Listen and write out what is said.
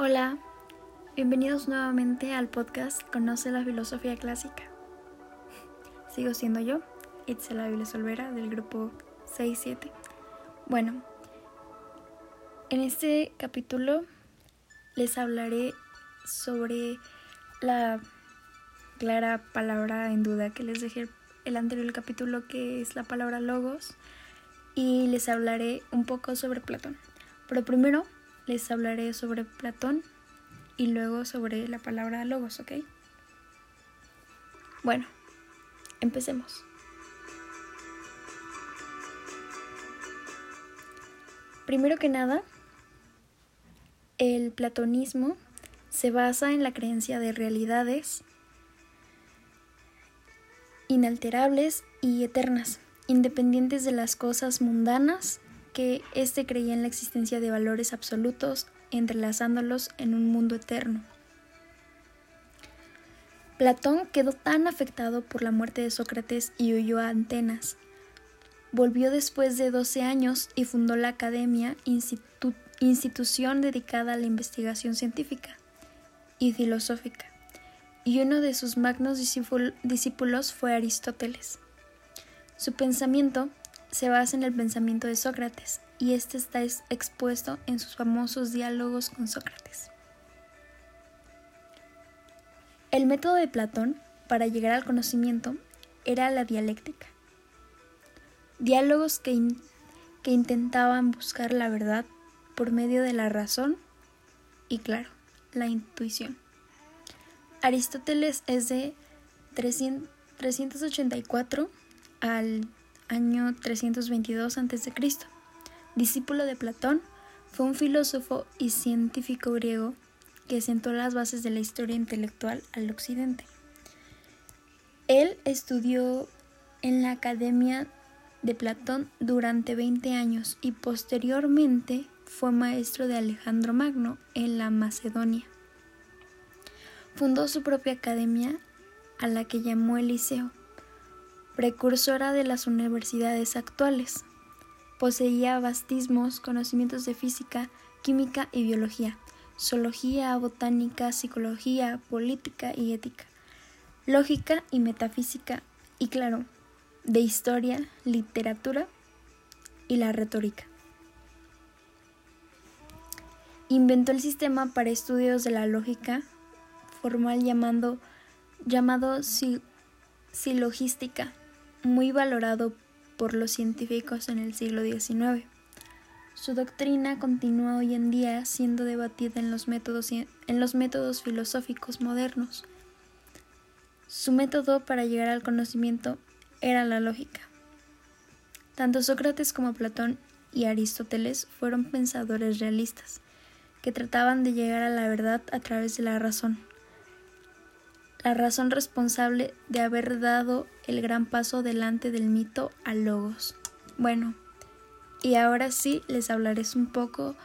Hola, bienvenidos nuevamente al podcast Conoce la Filosofía Clásica. Sigo siendo yo, Itzela Viles Olvera, del grupo 6-7. Bueno, en este capítulo les hablaré sobre la clara palabra en duda que les dejé el anterior capítulo, que es la palabra logos, y les hablaré un poco sobre Platón. Pero primero les hablaré sobre Platón y luego sobre la palabra logos, ¿ok? Bueno, empecemos. Primero que nada, el platonismo se basa en la creencia de realidades inalterables y eternas, independientes de las cosas mundanas que éste creía en la existencia de valores absolutos, entrelazándolos en un mundo eterno. Platón quedó tan afectado por la muerte de Sócrates y huyó a Atenas. Volvió después de 12 años y fundó la Academia, institución dedicada a la investigación científica y filosófica, y uno de sus magnos discípulos fue Aristóteles. Su pensamiento se basa en el pensamiento de Sócrates y este está expuesto en sus famosos diálogos con Sócrates. El método de Platón para llegar al conocimiento era la dialéctica. Diálogos que, que intentaban buscar la verdad por medio de la razón y, claro, la intuición. Aristóteles es de 384 al año 322 a.C. Discípulo de Platón, fue un filósofo y científico griego que sentó las bases de la historia intelectual al occidente. Él estudió en la Academia de Platón durante 20 años y posteriormente fue maestro de Alejandro Magno en la Macedonia. Fundó su propia academia a la que llamó Eliseo precursora de las universidades actuales. Poseía vastismos, conocimientos de física, química y biología, zoología, botánica, psicología, política y ética, lógica y metafísica y, claro, de historia, literatura y la retórica. Inventó el sistema para estudios de la lógica formal llamado silogística muy valorado por los científicos en el siglo XIX. Su doctrina continúa hoy en día siendo debatida en los métodos, filosóficos modernos. Su método para llegar al conocimiento era la lógica. Tanto Sócrates como Platón y Aristóteles fueron pensadores realistas, que trataban de llegar a la verdad a través de la razón la razón responsable de haber dado el gran paso delante del mito a Logos. Bueno, y ahora sí les hablaré un poco